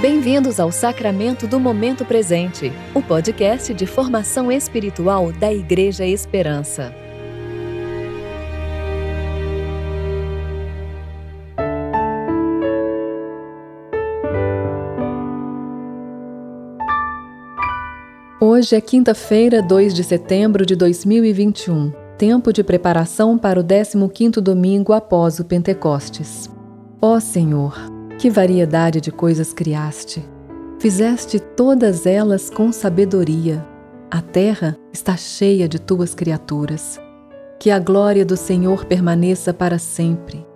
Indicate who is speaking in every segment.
Speaker 1: Bem-vindos ao Sacramento do Momento Presente, o podcast de formação espiritual da Igreja Esperança. Hoje é quinta-feira, 2 de setembro de 2021, tempo de preparação para o 15º domingo após o Pentecostes. Ó Senhor, que variedade de coisas criaste! Fizeste todas elas com sabedoria. A terra está cheia de tuas criaturas. Que a glória do Senhor permaneça para sempre.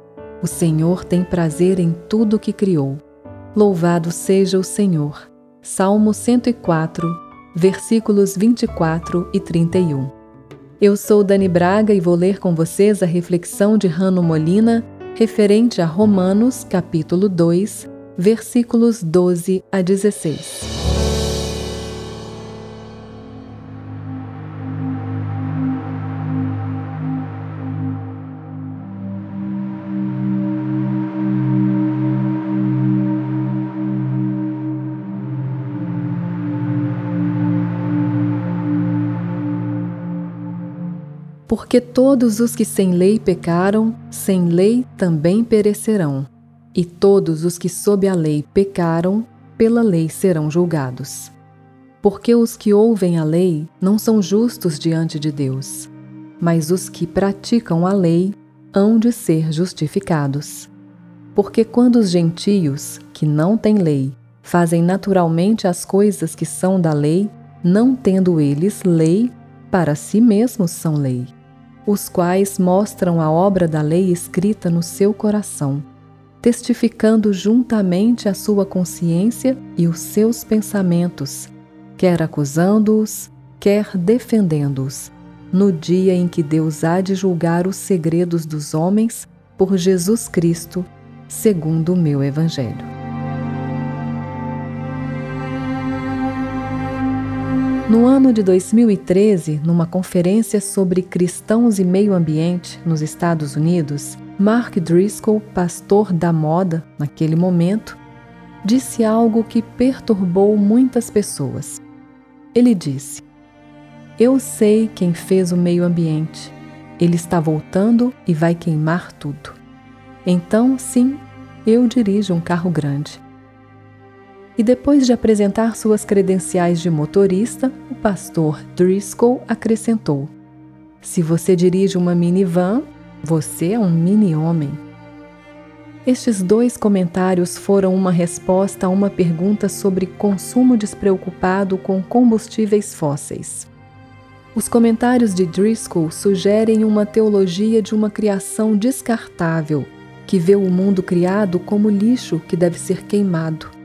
Speaker 1: O Senhor tem prazer em tudo que criou. Louvado seja o Senhor. Salmo 104, versículos 24 e 31. Eu sou Dani Braga e vou ler com vocês a reflexão de Rano Molina referente a Romanos, capítulo 2, versículos 12 a 16. Porque todos os que sem lei pecaram, sem lei também perecerão, e todos os que sob a lei pecaram, pela lei serão julgados. Porque os que ouvem a lei não são justos diante de Deus, mas os que praticam a lei hão de ser justificados. Porque quando os gentios, que não têm lei, fazem naturalmente as coisas que são da lei, não tendo eles lei, para si mesmos são lei, os quais mostram a obra da lei escrita no seu coração, testificando juntamente a sua consciência e os seus pensamentos, quer acusando-os, quer defendendo-os, no dia em que Deus há de julgar os segredos dos homens por Jesus Cristo, segundo o meu Evangelho. No ano de 2013, numa conferência sobre cristãos e meio ambiente nos Estados Unidos, Mark Driscoll, pastor da moda naquele momento, disse algo que perturbou muitas pessoas. Ele disse: Eu sei quem fez o meio ambiente. Ele está voltando e vai queimar tudo. Então, sim, eu dirijo um carro grande. E depois de apresentar suas credenciais de motorista, o pastor Driscoll acrescentou: Se você dirige uma minivan, você é um mini-homem. Estes dois comentários foram uma resposta a uma pergunta sobre consumo despreocupado com combustíveis fósseis. Os comentários de Driscoll sugerem uma teologia de uma criação descartável, que vê o mundo criado como lixo que deve ser queimado.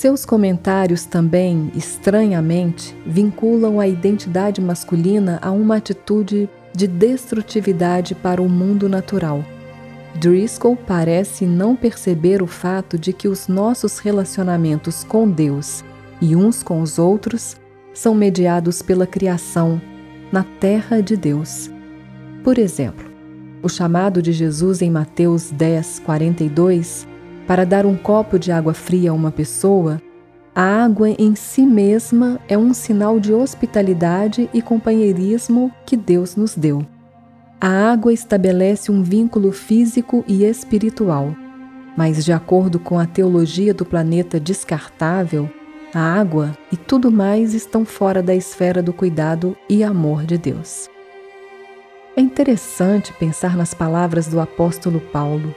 Speaker 1: Seus comentários também, estranhamente, vinculam a identidade masculina a uma atitude de destrutividade para o mundo natural. Driscoll parece não perceber o fato de que os nossos relacionamentos com Deus e uns com os outros são mediados pela criação, na terra de Deus. Por exemplo, o chamado de Jesus em Mateus 10, 42 para dar um copo de água fria a uma pessoa, a água em si mesma é um sinal de hospitalidade e companheirismo que Deus nos deu. A água estabelece um vínculo físico e espiritual, mas, de acordo com a teologia do planeta descartável, a água e tudo mais estão fora da esfera do cuidado e amor de Deus. É interessante pensar nas palavras do apóstolo Paulo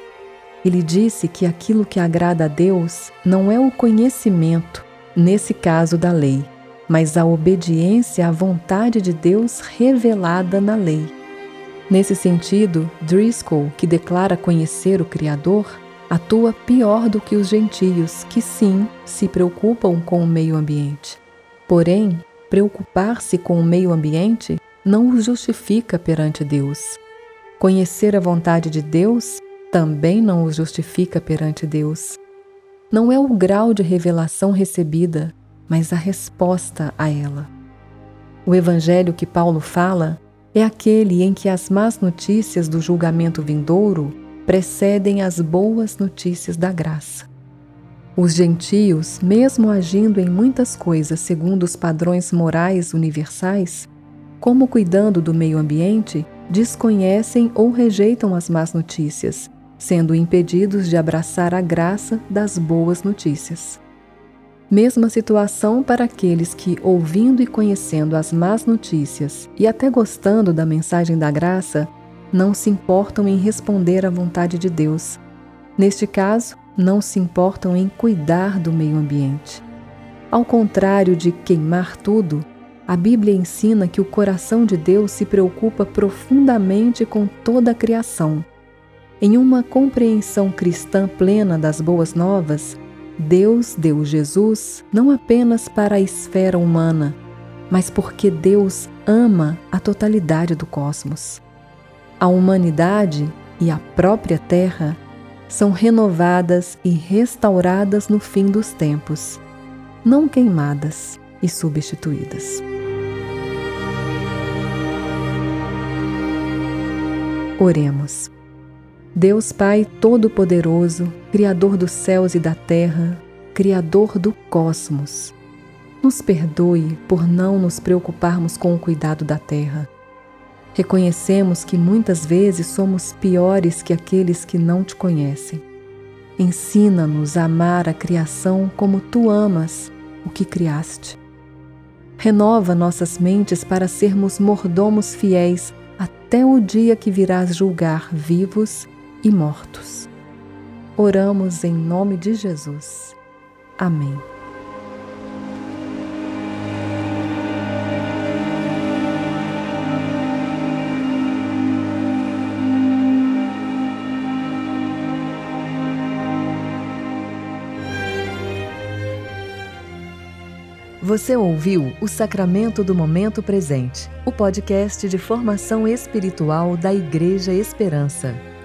Speaker 1: ele disse que aquilo que agrada a Deus não é o conhecimento, nesse caso da lei, mas a obediência à vontade de Deus revelada na lei. Nesse sentido, Driscoll, que declara conhecer o Criador, atua pior do que os gentios, que sim se preocupam com o meio ambiente. Porém, preocupar-se com o meio ambiente não os justifica perante Deus. Conhecer a vontade de Deus também não os justifica perante Deus. Não é o grau de revelação recebida, mas a resposta a ela. O evangelho que Paulo fala é aquele em que as más notícias do julgamento vindouro precedem as boas notícias da graça. Os gentios, mesmo agindo em muitas coisas segundo os padrões morais universais, como cuidando do meio ambiente, desconhecem ou rejeitam as más notícias, sendo impedidos de abraçar a graça das boas notícias. Mesma situação para aqueles que, ouvindo e conhecendo as más notícias e até gostando da mensagem da graça, não se importam em responder à vontade de Deus. Neste caso, não se importam em cuidar do meio ambiente. Ao contrário de queimar tudo, a Bíblia ensina que o coração de Deus se preocupa profundamente com toda a criação. Em uma compreensão cristã plena das boas novas, Deus deu Jesus não apenas para a esfera humana, mas porque Deus ama a totalidade do cosmos. A humanidade e a própria Terra são renovadas e restauradas no fim dos tempos, não queimadas e substituídas. Oremos. Deus Pai Todo-Poderoso, Criador dos céus e da terra, Criador do cosmos, nos perdoe por não nos preocuparmos com o cuidado da terra Reconhecemos que muitas vezes somos piores que aqueles que não te conhecem. Ensina-nos a amar a criação como tu amas o que criaste. Renova nossas mentes para sermos mordomos fiéis até o dia que virás julgar vivos e mortos. Oramos em nome de Jesus. Amém. Você ouviu o Sacramento do Momento Presente, o podcast de formação espiritual da Igreja Esperança.